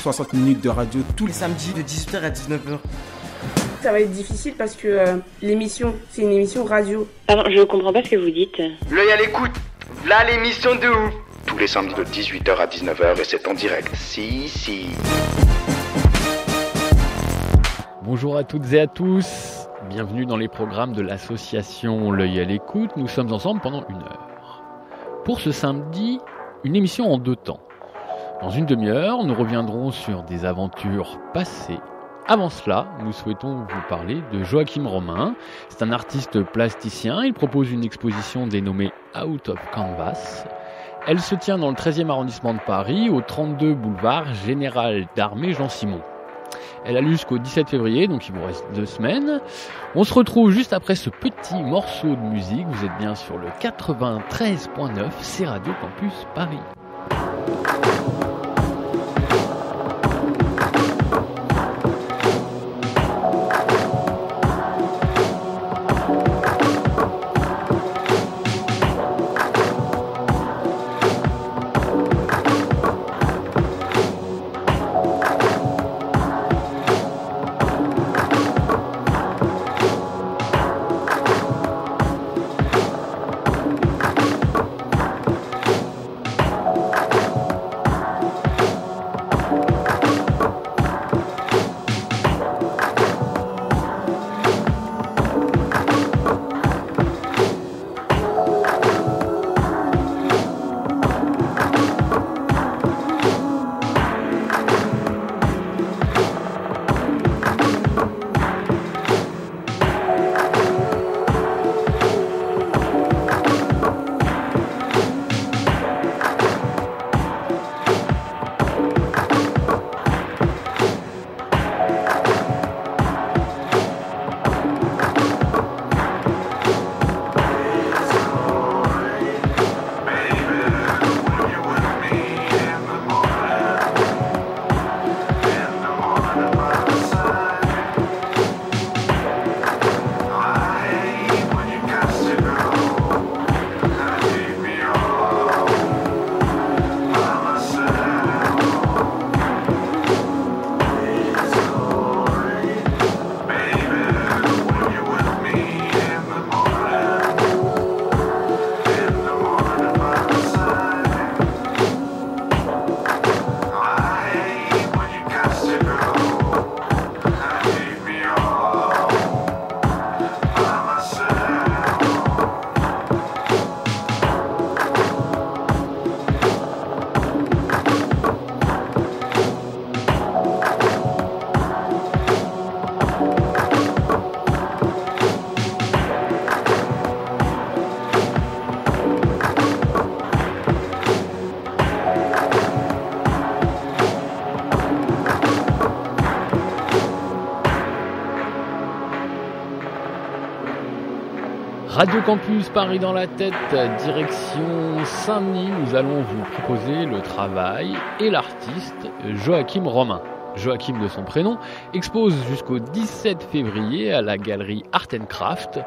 60 minutes de radio tous les samedis de 18h à 19h. Ça va être difficile parce que euh, l'émission, c'est une émission radio. Pardon, je comprends pas ce que vous dites. L'œil à l'écoute. Là l'émission de ouf. tous les samedis de 18h à 19h et c'est en direct. Si, si. Bonjour à toutes et à tous. Bienvenue dans les programmes de l'association L'œil à l'écoute. Nous sommes ensemble pendant une heure. Pour ce samedi, une émission en deux temps. Dans une demi-heure, nous reviendrons sur des aventures passées. Avant cela, nous souhaitons vous parler de Joachim Romain. C'est un artiste plasticien. Il propose une exposition dénommée Out of Canvas. Elle se tient dans le 13e arrondissement de Paris, au 32 boulevard Général d'Armée Jean Simon. Elle a lieu jusqu'au 17 février, donc il vous reste deux semaines. On se retrouve juste après ce petit morceau de musique. Vous êtes bien sur le 93.9, c'est Radio Campus Paris. うん。Radio Campus Paris dans la tête, direction Saint-Denis. Nous allons vous proposer le travail et l'artiste Joachim Romain. Joachim de son prénom expose jusqu'au 17 février à la galerie Art Craft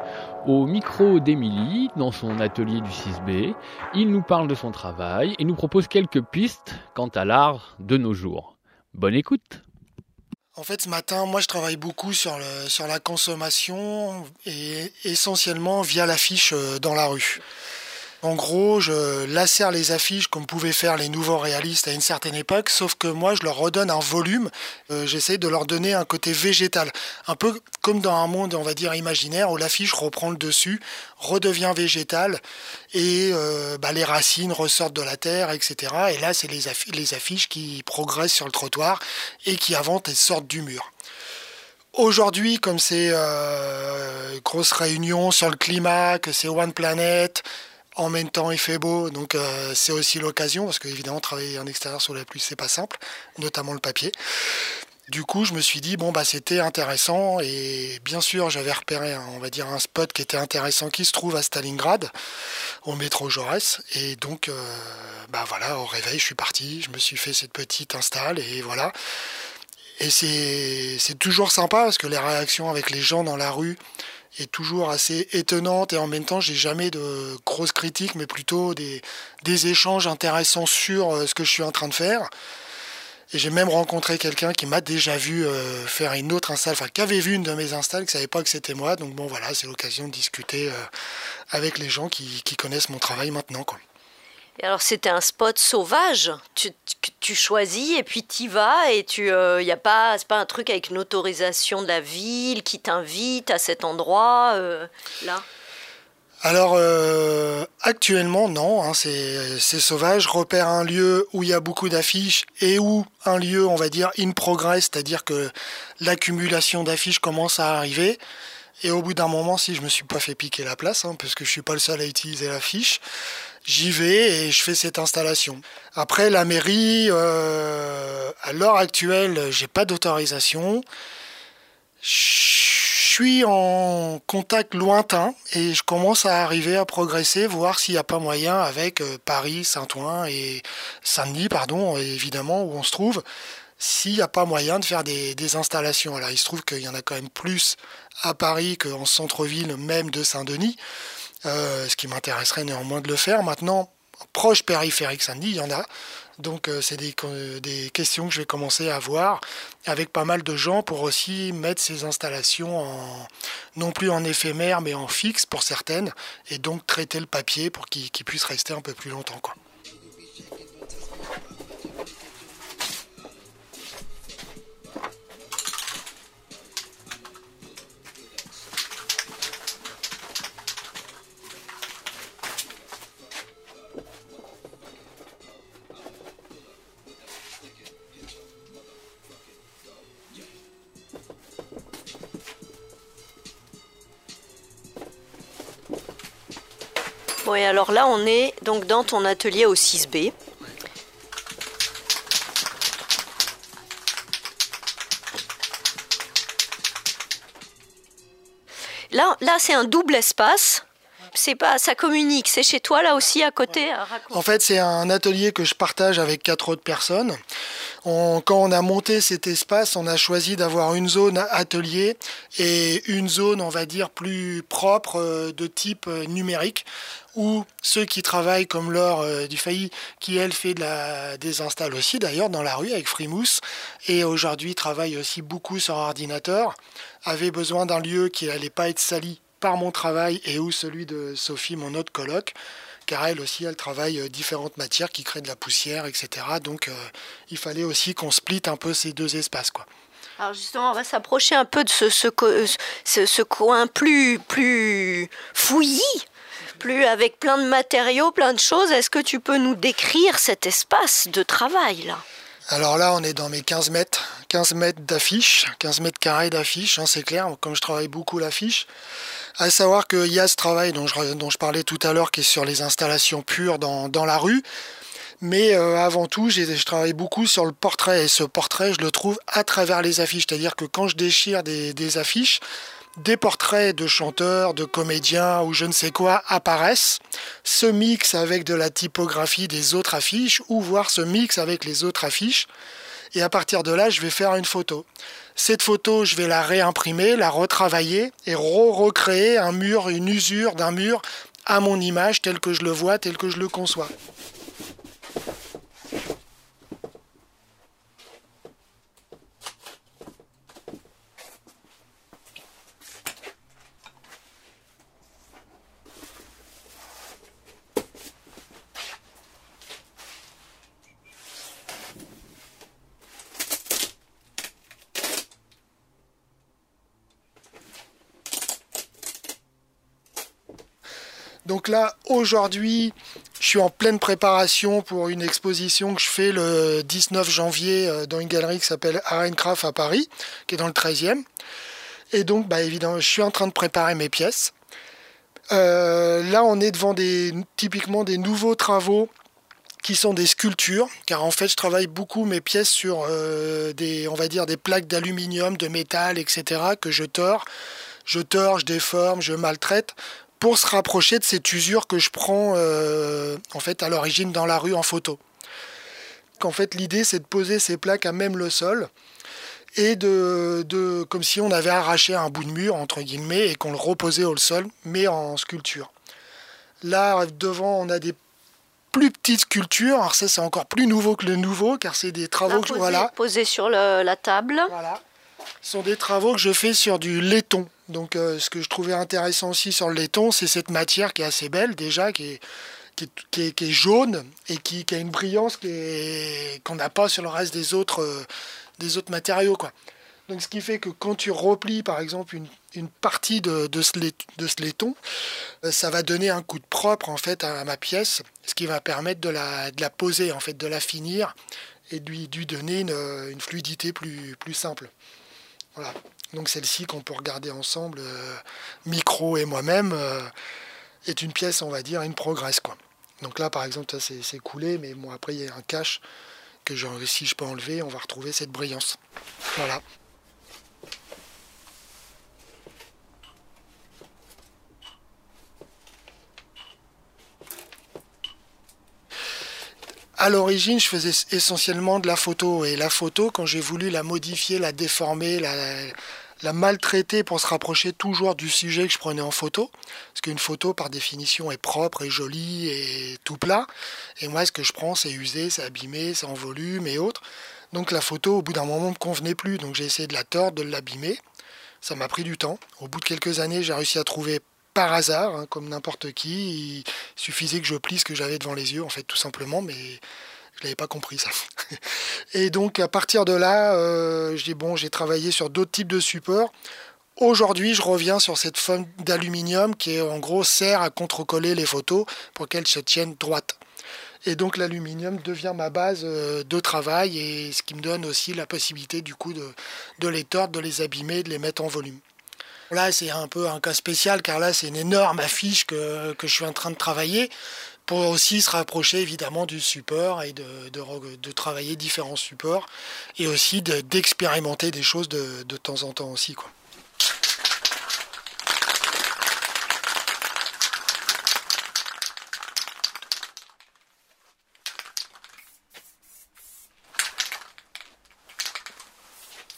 au micro d'Émilie dans son atelier du 6B. Il nous parle de son travail et nous propose quelques pistes quant à l'art de nos jours. Bonne écoute En fait, ce matin, moi, je travaille beaucoup sur, sur la consommation et essentiellement via l'affiche euh, dans la rue. En gros, je lacère les affiches comme pouvaient faire les nouveaux réalistes à une certaine époque, sauf que moi, je leur redonne un volume. Euh, J'essaie de leur donner un côté végétal, un peu comme dans un monde, on va dire, imaginaire, où l'affiche reprend le dessus, redevient végétale, et euh, bah, les racines ressortent de la terre, etc. Et là, c'est les, affi les affiches qui progressent sur le trottoir et qui avancent et sortent du mur. Aujourd'hui, comme c'est euh, grosse réunion sur le climat, que c'est One Planet, En même temps, il fait beau, donc euh, c'est aussi l'occasion, parce qu'évidemment, travailler en extérieur sous la pluie, c'est pas simple, notamment le papier. Du coup, je me suis dit, bon, bah, c'était intéressant. Et bien sûr, j'avais repéré, on va dire, un spot qui était intéressant qui se trouve à Stalingrad, au métro Jaurès. Et donc, euh, bah voilà, au réveil, je suis parti. Je me suis fait cette petite install et voilà. Et c'est toujours sympa parce que les réactions avec les gens dans la rue est toujours assez étonnante et en même temps j'ai jamais de grosses critiques mais plutôt des, échanges intéressants sur euh, ce que je suis en train de faire. Et j'ai même rencontré quelqu'un qui m'a déjà vu euh, faire une autre install, enfin qui avait vu une de mes installs, qui savait pas que c'était moi. Donc bon voilà, c'est l'occasion de discuter euh, avec les gens qui, qui, connaissent mon travail maintenant. Quoi. Et alors c'était un spot sauvage. Tu, tu choisis et puis tu vas et tu, euh, y a pas, c'est pas un truc avec une autorisation de la ville qui t'invite à cet endroit là? Alors euh, actuellement non, hein, c'est sauvage. repère un lieu où il y a beaucoup d'affiches et où un lieu, on va dire, in progress, c'est-à-dire que l'accumulation d'affiches commence à arriver. Et au bout d'un moment, si je me suis pas fait piquer la place, hein, parce que je suis pas le seul à utiliser l'affiche, j'y vais et je fais cette installation. Après, la mairie, euh, à l'heure actuelle, j'ai pas d'autorisation suis en contact lointain et je commence à arriver à progresser, voir s'il n'y a pas moyen avec euh, Paris, Saint-Ouen et Saint-Denis, pardon, évidemment, où on se trouve, s'il n'y a pas moyen de faire des, installations. Alors il se trouve qu'il y en a quand même plus à Paris qu'en centre-ville même de Saint-Denis, euh, ce qui m'intéresserait néanmoins de le faire. Maintenant, proche périphérique Saint-Denis, il y en a. Donc euh, c'est des, des, questions que je vais commencer à voir avec pas mal de gens pour aussi mettre ces installations non plus en éphémère mais en fixe pour certaines et donc traiter le papier pour qu'il puisse rester un peu plus longtemps. Quoi. Bon, alors là, on est donc dans ton atelier au 6B. Là, là c'est un double espace. C'est pas, ça communique. C'est chez toi là aussi à côté. En fait, c'est un atelier que je partage avec quatre autres personnes quand on a monté cet espace, on a choisi d'avoir une zone atelier et une zone, on va dire, plus propre euh, de type euh, numérique où ceux qui travaillent comme Laure euh, du Failli, qui elle fait de la, des installs aussi d'ailleurs dans la rue avec Frimousse, et aujourd'hui travaille aussi beaucoup sur ordinateur, avaient besoin d'un lieu qui n'allait pas être sali par mon travail et où celui de Sophie, mon autre coloc, car elle aussi, elle travaille euh, différentes matières qui créent de la poussière, etc. Donc euh, il fallait aussi qu'on split un peu ces deux espaces. Quoi. Alors justement, on va s'approcher un peu de ce, ce, ce, coin plus, plus fouillis, plus avec plein de matériaux, plein de choses. Est-ce que tu peux nous décrire cet espace de travail là? Alors là, on est dans mes 15 mètres, 15 mètres d'affiches, 15 mètres carrés d'affiches, hein, c'est clair, comme je travaille beaucoup l'affiche. À savoir qu'il y a ce travail dont je, dont je parlais tout à l'heure qui est sur les installations pures dans, dans la rue. Mais euh, avant tout, je travaille beaucoup sur le portrait. Et ce portrait, je le trouve à travers les affiches. C'est-à-dire que quand je déchire des, des affiches, des portraits de chanteurs, de comédiens ou je ne sais quoi apparaissent, se mixent avec de la typographie des autres affiches ou voir se mix avec les autres affiches. Et à partir de là, je vais faire une photo. Cette photo, je vais la réimprimer, la retravailler et recréer un mur, une usure d'un mur à mon image tel que je le vois, tel que je le conçois. Aujourd'hui, je suis en pleine préparation pour une exposition que je fais le 19 janvier euh, dans une galerie qui s'appelle Arencraft à Paris, qui est dans le 13e. Et donc, bah, évidemment, je suis en train de préparer mes pièces. Euh, là, on est devant des, typiquement des nouveaux travaux qui sont des sculptures, car en fait, je travaille beaucoup mes pièces sur euh, des, on va dire, des plaques d'aluminium, de métal, etc., que je tords. Je tords, je déforme, je maltraite pour se rapprocher de cette usure que je prends euh, en fait à l'origine dans la rue en photo. En fait, l'idée, c'est de poser ces plaques à même le sol et de, de, comme si on avait arraché un bout de mur entre guillemets et qu'on le reposait au sol, mais en sculpture. Là, devant, on a des plus petites sculptures. Alors ça, c'est encore plus nouveau que le nouveau, car c'est des travaux que voilà. Posé sur le, la table. Voilà. Ce sont des travaux que je fais sur du laiton. Donc, euh, ce que je trouvais intéressant aussi sur le laiton, c'est cette matière qui est assez belle déjà, qui est, qui est, qui est, jaune et qui, a une brillance qu'on n'a pas sur le reste des autres, euh, des autres matériaux. Donc, ce qui fait que quand tu replies, par exemple, une, une partie de, de, ce, laiton, euh, ça va donner un coup de propre en fait à ma pièce, ce qui va permettre de la, de la poser, en fait, de la finir et de lui, de donner une, une, fluidité plus, plus simple. Voilà. Donc celle-ci qu'on peut regarder ensemble, euh, Micro et moi-même, euh, est une pièce, on va dire, une progresse. Quoi. Donc là, par exemple, ça c'est coulé, mais bon, après, il y a un cache que si je peux enlever, on va retrouver cette brillance. Voilà. À l'origine, je faisais essentiellement de la photo. Et la photo, quand j'ai voulu la modifier, la déformer, la, la maltraiter pour se rapprocher toujours du sujet que je prenais en photo, parce qu'une photo, par définition, est propre et jolie et tout plat. Et moi, ce que je prends, c'est usé, c'est abîmé, c'est en volume et autres. Donc la photo, au bout d'un moment, ne me convenait plus. Donc j'ai essayé de la tordre, de l'abîmer. Ça m'a pris du temps. Au bout de quelques années, j'ai réussi à trouver par hasard, hein, comme n'importe qui. Il suffisait que je plie ce que j'avais devant les yeux, en fait, tout simplement, mais je l'avais pas compris ça. Et donc à partir de là, euh, dis bon, j'ai travaillé sur d'autres types de supports. Aujourd'hui, je reviens sur cette forme d'aluminium qui en gros sert à contre-coller les photos pour qu'elles se tiennent droites. Et donc l'aluminium devient ma base de travail et ce qui me donne aussi la possibilité du coup de, de les tordre, de les abîmer, de les mettre en volume. Là, c'est un peu un cas spécial car là, c'est une énorme affiche que, que, je suis en train de travailler pour aussi se rapprocher évidemment du support et de, travailler différents supports et aussi d'expérimenter des choses de, temps en temps aussi.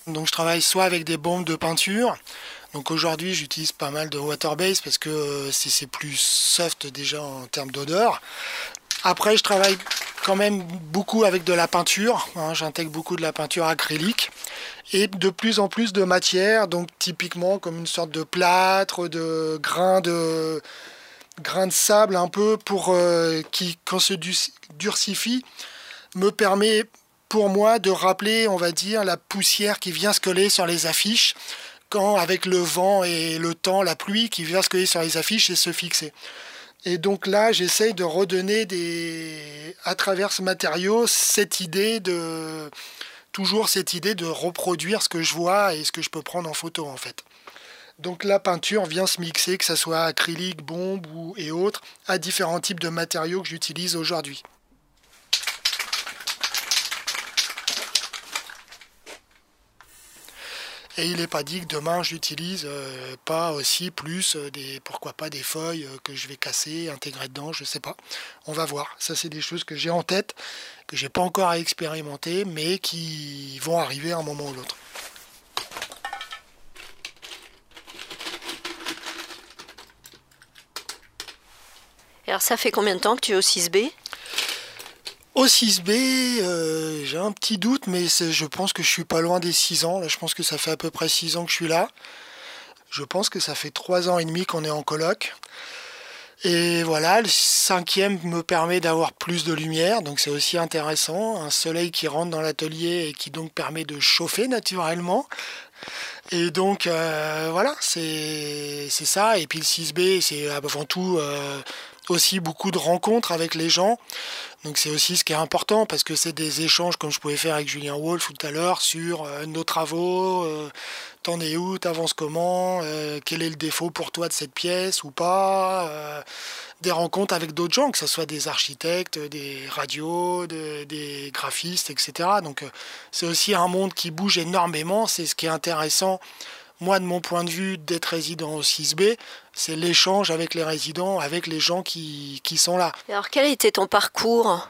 Donc je travaille soit avec des bombes de peinture, donc aujourd'hui, j'utilise pas mal de water-base parce que c'est plus soft déjà en termes d'odeur. Après, je travaille quand même beaucoup avec de la peinture. Hein, J'intègre beaucoup de la peinture acrylique et de plus en plus de matière, donc typiquement comme une sorte de plâtre, de grains de grains de sable un peu pour euh, qui quand se durcifie me permet pour moi de rappeler, on va dire, la poussière qui vient se coller sur les affiches quand avec le vent et le temps, la pluie qui vient se coller sur les affiches et se fixer. Et donc là, j'essaye de redonner des, à travers ce matériau cette idée de toujours cette idée de reproduire ce que je vois et ce que je peux prendre en photo en fait. Donc la peinture vient se mixer, que ce soit acrylique, bombe ou, et autres, à différents types de matériaux que j'utilise aujourd'hui. Et il n'est pas dit que demain j'utilise euh, pas aussi plus euh, des pourquoi pas des feuilles euh, que je vais casser, intégrer dedans, je sais pas. On va voir. Ça c'est des choses que j'ai en tête, que j'ai pas encore à expérimenter, mais qui vont arriver à un moment ou l'autre. Alors ça fait combien de temps que tu es au 6B au 6B, euh, j'ai un petit doute, mais je pense que je suis pas loin des 6 ans. Là, je pense que ça fait à peu près 6 ans que je suis là. Je pense que ça fait 3 ans et demi qu'on est en coloc. Et voilà, le cinquième me permet d'avoir plus de lumière, donc c'est aussi intéressant. Un soleil qui rentre dans l'atelier et qui donc permet de chauffer naturellement. Et donc euh, voilà, c'est ça. Et puis le 6B, c'est avant tout... Euh, aussi beaucoup de rencontres avec les gens. Donc c'est aussi ce qui est important parce que c'est des échanges comme je pouvais faire avec Julien Wolf tout à l'heure sur euh, nos travaux, euh, t'en es où, t'avances comment, euh, quel est le défaut pour toi de cette pièce ou pas. des rencontres avec d'autres gens, que ce soit des architectes, des radios, des graphistes, etc. Donc c'est aussi un monde qui bouge énormément, c'est ce qui est intéressant moi, de mon point de vue, d'être résident au 6B, c'est l'échange avec les résidents, avec les gens qui, sont là. Alors, quel était ton parcours?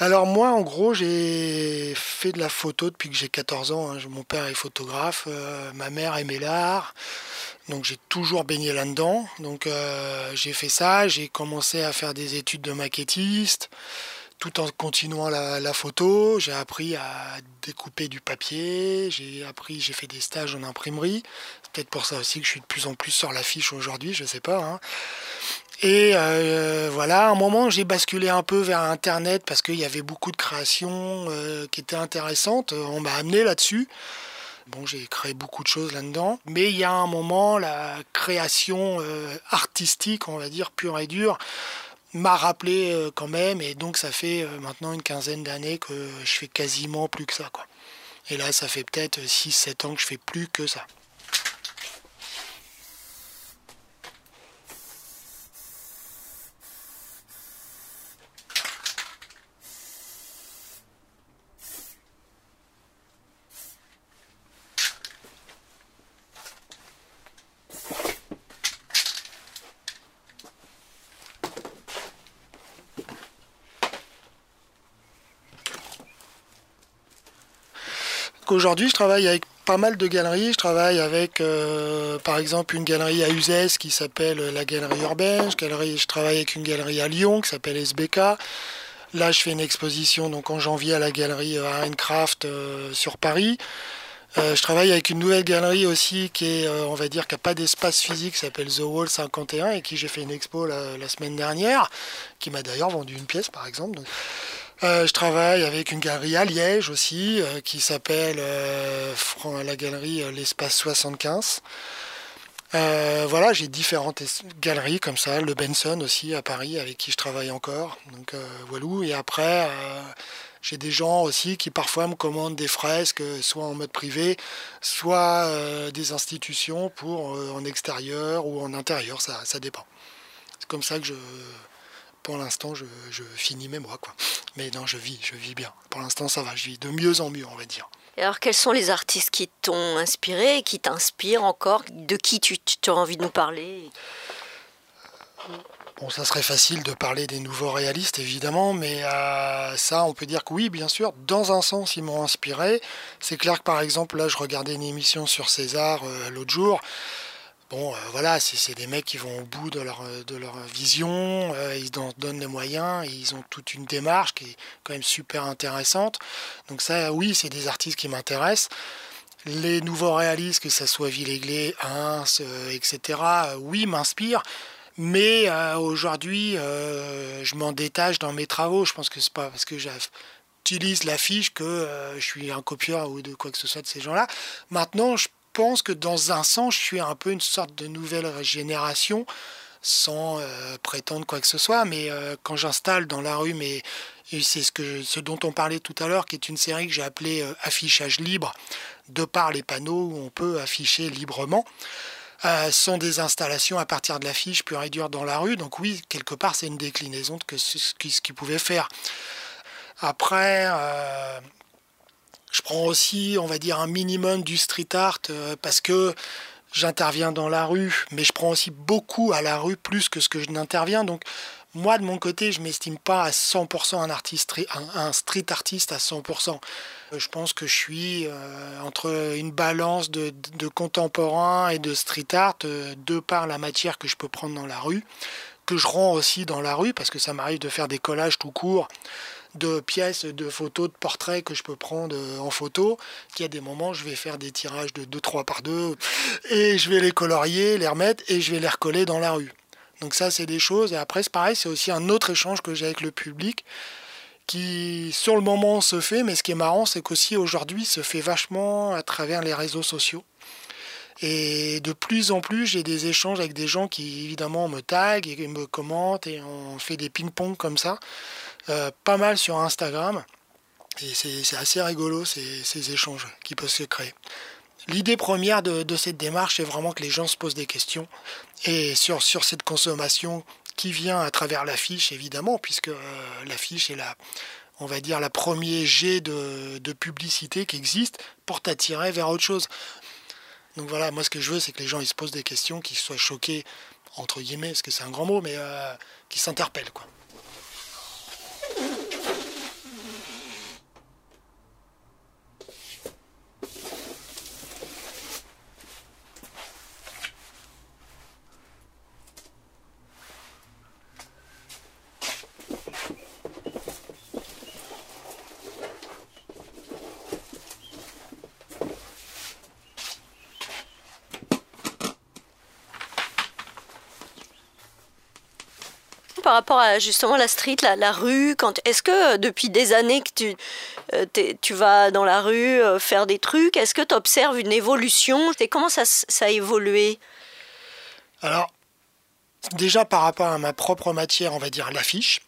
Alors moi, en gros, j'ai fait de la photo depuis que j'ai 14 ans. Hein. Mon père est photographe, euh, ma mère aimait l'art, donc j'ai toujours baigné là-dedans. Donc euh, j'ai fait ça, j'ai commencé à faire des études de maquettiste tout en continuant la, photo. J'ai appris à découper du papier, j'ai appris, j'ai fait des stages en imprimerie. C'est peut-être pour ça aussi que je suis de plus en plus sur l'affiche aujourd'hui, je sais pas. Hein. Et euh, voilà, à un moment, j'ai basculé un peu vers Internet parce qu'il y avait beaucoup de créations euh, qui étaient intéressantes. On m'a amené là-dessus. Bon, j'ai créé beaucoup de choses là-dedans. Mais il y a un moment, la création euh, artistique, on va dire, pure et dure, m'a rappelé euh, quand même, et donc ça fait euh, maintenant une quinzaine d'années que je fais quasiment plus que ça. Quoi. Et là, ça fait peut-être 6-7 ans que je fais plus que ça. Aujourd'hui, je travaille avec pas mal de galeries. Je travaille avec, euh, par exemple, une galerie à Uzès qui s'appelle la Galerie Urbaine. Je, travaille avec une galerie à Lyon qui s'appelle SBK. Là, je fais une exposition donc en janvier à la galerie Craft euh, sur Paris. Euh, je travaille avec une nouvelle galerie aussi qui est, on va dire, qui n'a pas d'espace physique, qui s'appelle The Wall 51 et qui j'ai fait une expo la, semaine dernière, qui m'a d'ailleurs vendu une pièce par exemple. Euh, je travaille avec une galerie à Liège aussi, euh, qui s'appelle euh, la galerie L'Espace 75. voilà, j'ai différentes galeries comme ça, le Benson aussi à Paris, avec qui je travaille encore. Donc voilà. Et après, j'ai des gens aussi qui parfois me commandent des fresques, soit en mode privé, soit des institutions pour en extérieur ou en intérieur, ça, ça dépend. C'est comme ça que je, pour l'instant, je, finis mes mois. Quoi. Mais non, je vis, je vis bien. Pour l'instant, ça va, je vis de mieux en mieux, on va dire. Et alors, quels sont les artistes qui t'ont inspiré, qui t'inspirent encore De qui tu, as envie de nous parler? Bon, ça serait facile de parler des nouveaux réalistes, évidemment, mais euh, ça, on peut dire que oui, bien sûr, dans un sens, ils m'ont inspiré. C'est clair que, par exemple, là, je regardais une émission sur César euh, l'autre jour. Bon, euh, voilà, c'est des mecs qui vont au bout de leur, euh, de leur vision, euh, ils donnent les moyens, ils ont toute une démarche qui est quand même super intéressante. Donc ça, oui, c'est des artistes qui m'intéressent. Les nouveaux réalistes, que ce soit Villeglé, Hins, etc., oui, m'inspirent. Mais aujourd'hui, je m'en détache dans mes travaux. Je pense que c'est pas parce que j'utilise l'affiche que je suis un copieur ou de quoi que ce soit de ces gens-là. Maintenant, je pense que dans un sens, je suis un peu une sorte de nouvelle génération, sans euh, prétendre quoi que ce soit. Mais euh, quand j'installe dans la rue, mais c'est ce, que, ce dont on parlait tout à l'heure, qui est une série que j'ai appelée euh, Affichage libre, de par les panneaux où on peut afficher librement. sont des installations à partir de l'affiche pure et dure dans la rue. Donc oui, quelque part, c'est une déclinaison de ce qu'ils pouvaient faire. Après, je prends aussi, on va dire, un minimum du street art euh, parce que j'interviens dans la rue, mais je prends aussi beaucoup à la rue plus que ce que je n'interviens. Donc moi, de mon côté, je m'estime pas à 100% un, artiste, un, street artiste à 100%. Euh, je pense que je suis euh, entre une balance de, contemporain et de street art, de par la matière que je peux prendre dans la rue, que je rends aussi dans la rue, parce que ça m'arrive de faire des collages tout court de pièces, de photos, de portraits que je peux prendre euh, en photo. Il y a des moments, je vais faire des tirages de 2-3 par 2 et je vais les colorier, les remettre et je vais les recoller dans la rue. Donc ça, c'est des choses. Et après, c'est pareil, c'est aussi un autre échange que j'ai avec le public qui, sur le moment, se fait. Mais ce qui est marrant, c'est qu'aussi aujourd'hui, se fait vachement à travers les réseaux sociaux. Et de plus en plus, j'ai des échanges avec des gens qui évidemment me taguent et me commentent et on fait des ping-pong comme ça. Euh, pas mal sur Instagram. Et c'est assez rigolo ces, échanges qui peuvent se créer. L'idée première de, cette démarche, c'est vraiment que les gens se posent des questions. Et sur, cette consommation qui vient à travers l'affiche, évidemment, puisque euh, l'affiche est la, on va dire, la premier jet de, de, publicité qui existe pour t'attirer vers autre chose. Donc voilà, moi ce que je veux, c'est que les gens ils se posent des questions, qu'ils soient choqués, entre guillemets, parce que c'est un grand mot, mais euh, qu'ils s'interpellent. quoi. Rapport à justement la street, la, rue quand Est-ce que euh, depuis des années que tu, euh, tu vas dans la rue euh, faire des trucs, est-ce que tu observes une évolution? Et comment ça, ça a évolué? Alors, déjà par rapport à ma propre matière, on va dire l'affiche,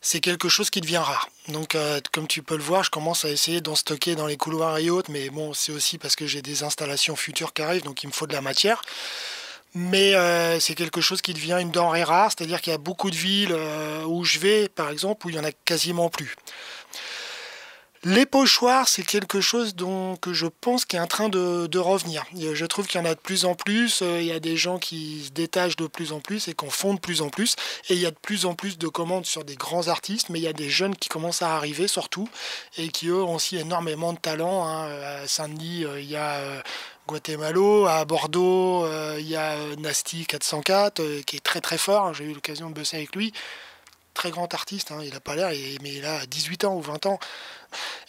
c'est quelque chose qui devient rare. Donc, euh, comme tu peux le voir, je commence à essayer d'en stocker dans les couloirs et autres, mais bon, c'est aussi parce que j'ai des installations futures qui arrivent, donc il me faut de la matière mais euh, c'est quelque chose qui devient une denrée rare, c'est-à-dire qu'il y a beaucoup de villes euh, où je vais, par exemple, où il y en a quasiment plus. Les pochoirs, c'est quelque chose dont que je pense qui est en train de, de revenir. Je trouve qu'il y en a de plus en plus. Euh, il y a des gens qui se détachent de plus en plus et qu'on font de plus en plus. Et il y a de plus en plus de commandes sur des grands artistes, mais il y a des jeunes qui commencent à arriver surtout et qui eux ont aussi énormément de talent. Hein. À Saint-Denis, il y a Guatemala, à Bordeaux, euh, il y a Nasty 404 euh, qui est très très fort. Hein. J'ai eu l'occasion de bosser avec lui. Très grand artiste, hein. il n'a pas l'air, mais il a 18 ans ou 20 ans.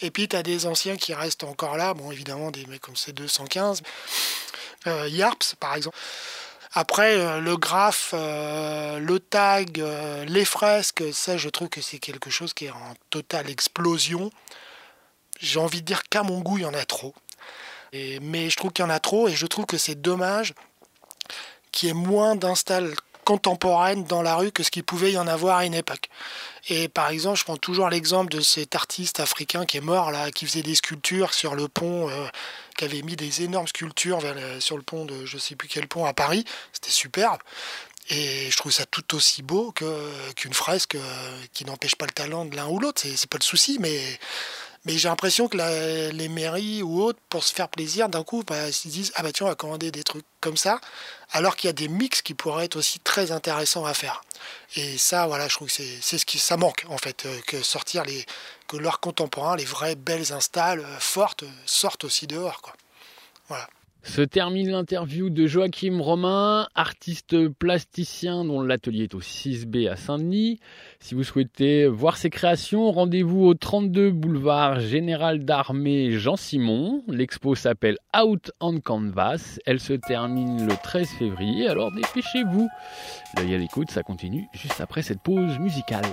Et puis tu as des anciens qui restent encore là, bon évidemment des mecs comme C215, euh, Yarps par exemple. Après, euh, le graphe, le tag, les fresques, ça je trouve que c'est quelque chose qui est en totale explosion. J'ai envie de dire qu'à mon goût, il y en a trop mais je trouve qu'il y en a trop et je trouve que c'est dommage qu'il y ait moins d'installs contemporaines dans la rue que ce qu'il pouvait y en avoir à une époque. Et par exemple, je prends toujours l'exemple de cet artiste africain qui est mort là, qui faisait des sculptures sur le pont, euh, qui avait mis des énormes sculptures sur le pont de je sais plus quel pont à Paris. C'était superbe. Et je trouve ça tout aussi beau qu'une fresque euh, qui n'empêche pas le talent de l'un ou l'autre. C'est pas le souci, mais mais j'ai l'impression que les mairies ou autres, pour se faire plaisir, d'un coup, bah, ils se disent Ah bah tiens, on va commander des trucs comme ça, alors qu'il y a des mix qui pourraient être aussi très intéressants à faire. Et ça, voilà, je trouve que c'est ce qui ça manque, en fait, euh, que sortir les. que leurs contemporains, les vraies belles installes euh, fortes, sortent aussi dehors, quoi. Voilà. Se termine l'interview de Joachim Romain, artiste plasticien dont l'atelier est au 6B à Saint-Denis. Si vous souhaitez voir ses créations, rendez-vous au 32 boulevard Général d'Armée Jean Simon. L'expo s'appelle Out on Canvas. Elle se termine le 13 février, alors dépêchez-vous. L'œil à l'écoute, ça continue juste après cette pause musicale.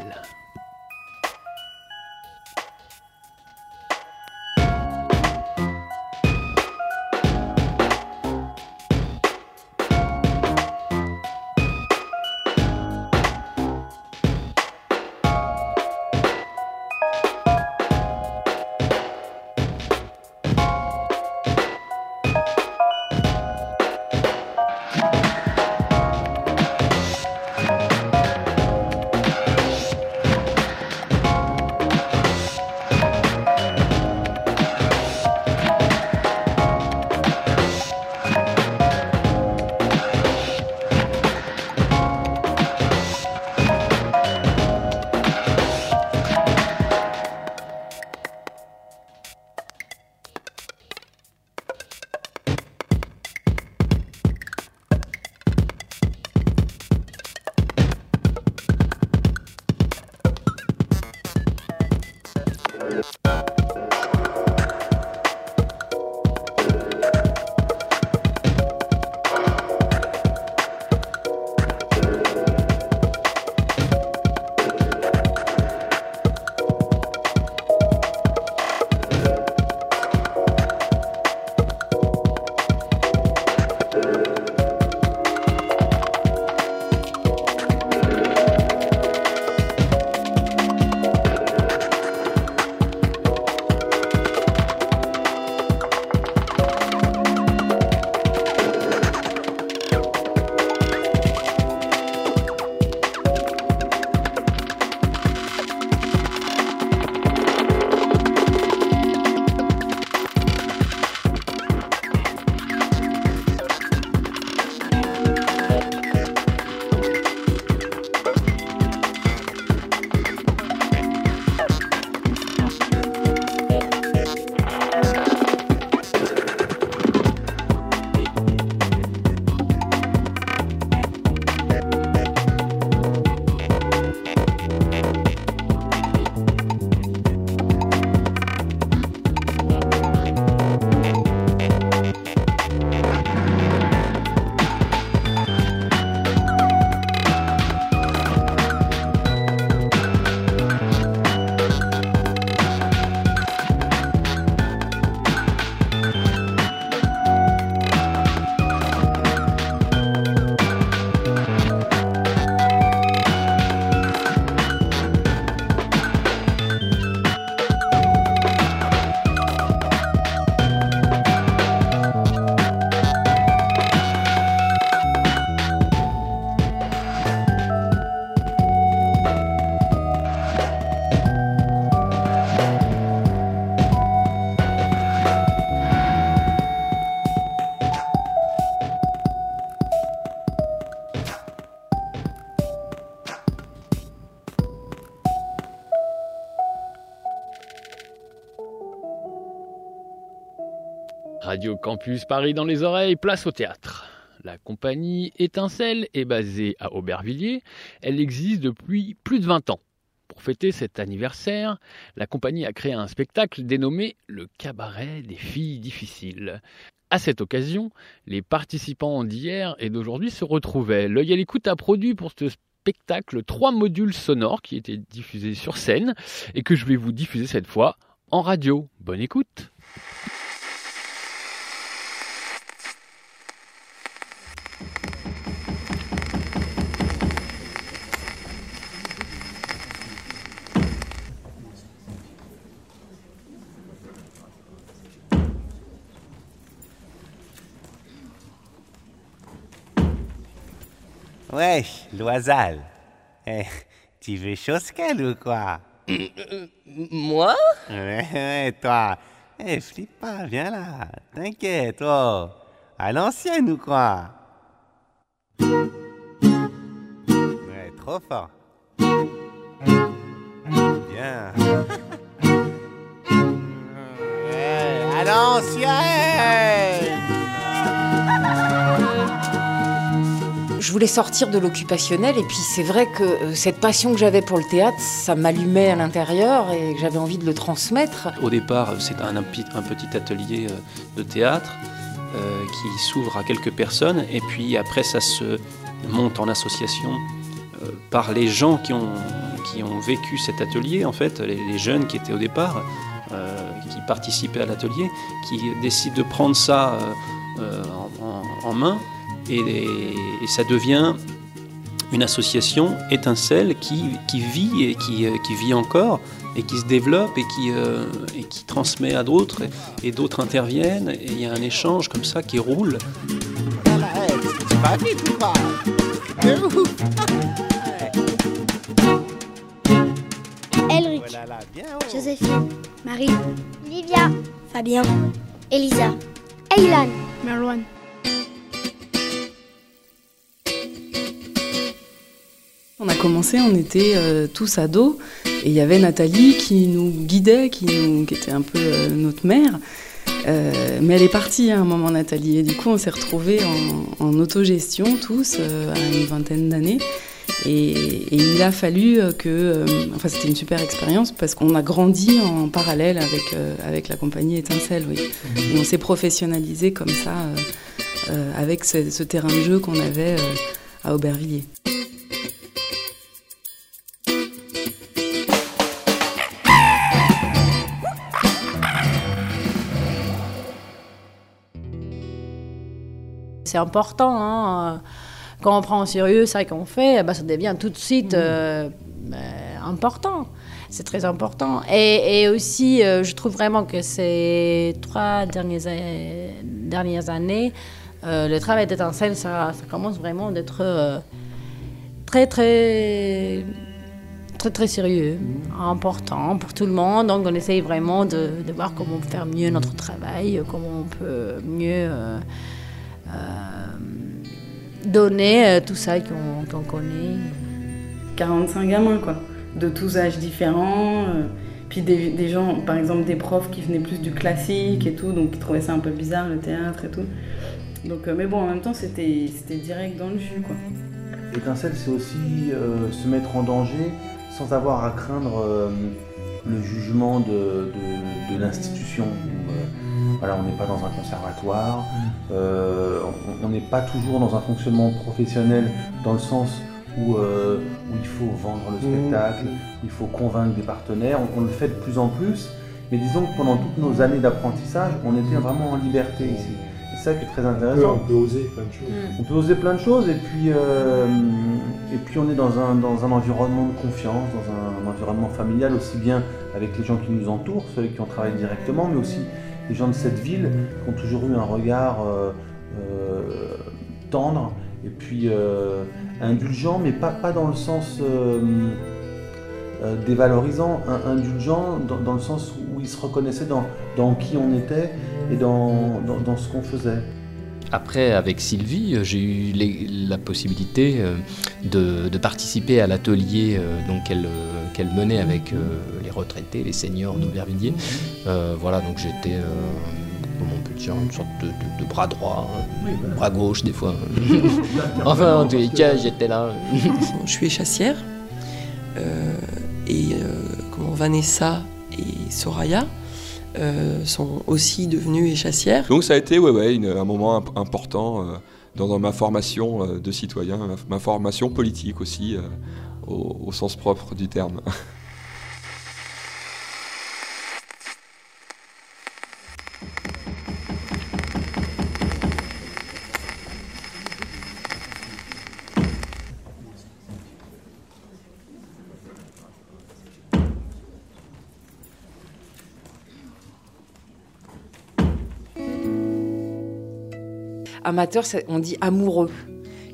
Campus Paris dans les oreilles, place au théâtre. La compagnie Étincelle est basée à Aubervilliers. Elle existe depuis plus de 20 ans. Pour fêter cet anniversaire, la compagnie a créé un spectacle dénommé Le Cabaret des filles difficiles. À cette occasion, les participants d'hier et d'aujourd'hui se retrouvaient. L'œil à l'écoute a produit pour ce spectacle trois modules sonores qui étaient diffusés sur scène et que je vais vous diffuser cette fois en radio. Bonne écoute Wesh, Loisal. Eh, tu veux chose qu'elle ou quoi? Moi? Ouais, ouais, toi. Eh, flippe pas, viens là. T'inquiète, oh. À l'ancienne ou quoi? Ouais, trop fort. Bien. Ouais, à l'ancienne Je voulais sortir de l'occupationnel et puis c'est vrai que euh, cette passion que j'avais pour le théâtre, ça m'allumait à l'intérieur et j'avais envie de le transmettre. Au départ, c'est un, petit atelier euh, de théâtre euh, qui s'ouvre à quelques personnes et puis après ça se monte en association par les gens qui ont, vécu cet atelier, en fait, les, jeunes qui étaient au départ, qui participaient à l'atelier, qui décident de prendre ça en main et, et, ça devient une association étincelle qui, qui vit et qui, qui, vit encore et qui se développe et qui, euh, et qui transmet à d'autres et, et d'autres interviennent. Et il y a un échange comme ça qui roule. Tu vas vite ou pas Elric, Joséphine, Marie, Livia, Fabien, Elisa, Aylan, Marwan. On a commencé, on était euh, tous ados, et il y avait Nathalie qui nous guidait, qui, nous, qui était un peu euh, notre mère. Euh, mais elle est partie à un moment, Nathalie, et du coup on s'est retrouvés en, en, autogestion tous à une vingtaine d'années. Et, et, il a fallu que, enfin c'était une super expérience parce qu'on a grandi en parallèle avec avec la compagnie Étincelle, oui. Et on s'est professionnalisé comme ça avec ce, ce, terrain de jeu qu'on avait à Aubervilliers. C'est important, hein. quand on prend au sérieux ça qu'on fait, bah, ça devient tout de suite euh, bah, important. C'est très important. Et, et aussi, euh, je trouve vraiment que ces trois dernières, dernières années, euh, le travail d'étincelle, ça, ça, commence vraiment d'être très, très, très, très sérieux, important pour tout le monde. Donc, on essaye vraiment de, de voir comment faire mieux notre travail, comment on peut mieux euh, donner euh, tout ça qu'on qu connaît. 45 gamins, quoi, de tous âges différents. Euh, puis des, des, gens, par exemple des profs qui venaient plus du classique et tout, donc qui trouvaient ça un peu bizarre, le théâtre et tout. Donc, euh, mais bon, en même temps, c'était direct dans le jus, quoi. Étincelle, c'est aussi euh, se mettre en danger sans avoir à craindre le jugement de, de, de l'institution. Voilà, on n'est pas dans un conservatoire, euh, on n'est pas toujours dans un fonctionnement professionnel dans le sens où, euh, où il faut vendre le spectacle, où il faut convaincre des partenaires. On, on, le fait de plus en plus, mais disons que pendant toutes nos années d'apprentissage, on était vraiment en liberté ici. C'est ça qui est très intéressant. On peut, oser plein de choses. On peut oser plein de choses, et puis, euh, et puis on est dans un, dans un environnement de confiance, dans un, un environnement familial, aussi bien avec les gens qui nous entourent, ceux qui ont travaillé directement, mais aussi les gens de cette ville qui ont toujours eu un regard euh, euh, tendre et puis euh, indulgent, mais pas, dans le sens dévalorisant, indulgent dans, le sens où ils se reconnaissaient dans, qui on était et dans, dans ce qu'on faisait. Après, avec Sylvie, j'ai eu les, la possibilité de, de participer à l'atelier qu'elle qu'elle menait avec les retraités, les seniors d'Aubervilliers. Euh, voilà, donc j'étais, comment on peut genre une sorte de, de- de bras droit, bras gauche des fois. enfin, en tous les cas, j'étais là. Je suis chassière. euh, et euh, comment Vanessa et Soraya euh, sont aussi devenues échassières. Donc ça a été un moment imp- important euh, dans ma formation euh, de citoyen, ma, ma formation politique aussi, au, au sens propre du terme. Amateur, on dit amoureux.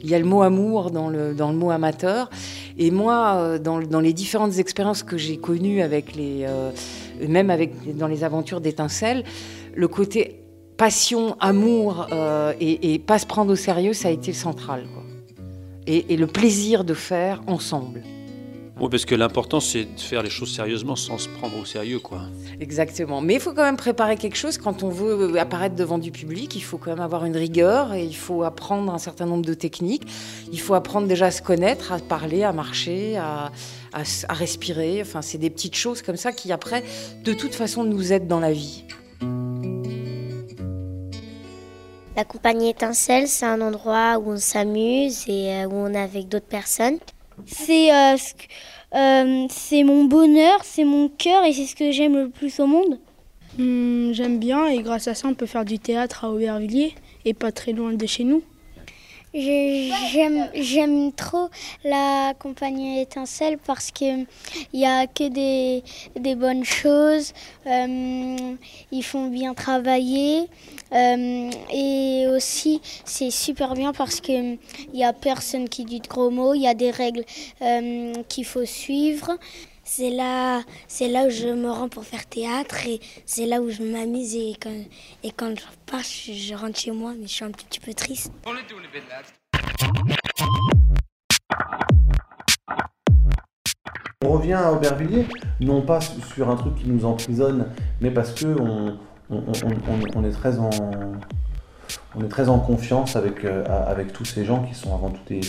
Il y a le mot amour dans le, dans le mot amateur. Et moi, euh, dans, dans les différentes expériences que j'ai connues, avec les, euh, même avec, dans les aventures d'étincelles, le côté passion, amour euh, et, et pas se prendre au sérieux, ça a été central. et le plaisir de faire ensemble. Oui, parce que l'important, c'est de faire les choses sérieusement sans se prendre au sérieux, quoi. Exactement. Mais il faut quand même préparer quelque chose quand on veut apparaître devant du public. Il faut quand même avoir une rigueur et il faut apprendre un certain nombre de techniques. Il faut apprendre déjà à se connaître, à parler, à marcher, à, à s- à respirer. Enfin, c'est des petites choses comme ça qui, après, de toute façon, nous aident dans la vie. La compagnie étincelle, c'est un endroit où on s'amuse et euh, où on est avec d'autres personnes. C'est euh, euh, c'est mon bonheur, c'est mon cœur et c'est ce que j'aime le plus au monde. Hmm, J'aime bien et grâce à ça, on peut faire du théâtre à Aubervilliers et pas très loin de chez nous. J'aime j'aime trop la compagnie étincelle parce que il y a que des, des bonnes choses. euh, ils font bien travailler euh, et aussi c'est super bien parce que il y a personne qui dit de gros mots. Il y a des règles euh, qu'il faut suivre. C'est là, c'est là où je me rends pour faire théâtre et c'est là où je m'amuse et quand, et quand je pars, je, je rentre chez moi mais je suis un petit peu triste. On revient à Aubervilliers, non pas su- sur un truc qui nous emprisonne, mais parce que on, on- on- on- on est très en, on est très en confiance avec, euh, avec tous ces gens qui sont avant tout des,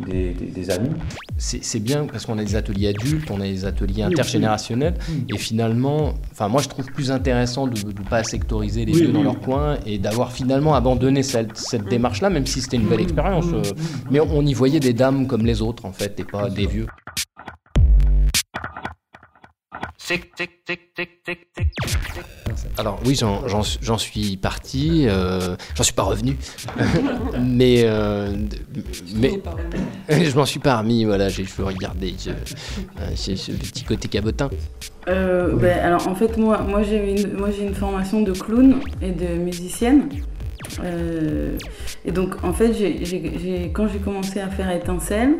des, des- des amis. C'est c'est bien parce qu'on a des ateliers adultes, on a des ateliers Oui, intergénérationnels, et finalement, enfin moi je trouve plus intéressant de ne pas sectoriser les Oui, vieux oui. dans leur coin et d'avoir finalement abandonné cette, cette démarche-là, même si c'était une belle expérience. euh, mais on y voyait des dames comme les autres en fait, et pas des vieux. Alors oui, j'en- suis parti, euh, j'en suis pas revenu, mais euh, mais je m'en suis pas remis. Voilà, j'ai faut regarder, euh, c'est le petit côté cabotin. Euh, ben, alors en fait moi, moi j'ai une, moi j'ai une formation de clown et de musicienne. Euh, et donc en fait j'ai- quand j'ai commencé à faire étincelle,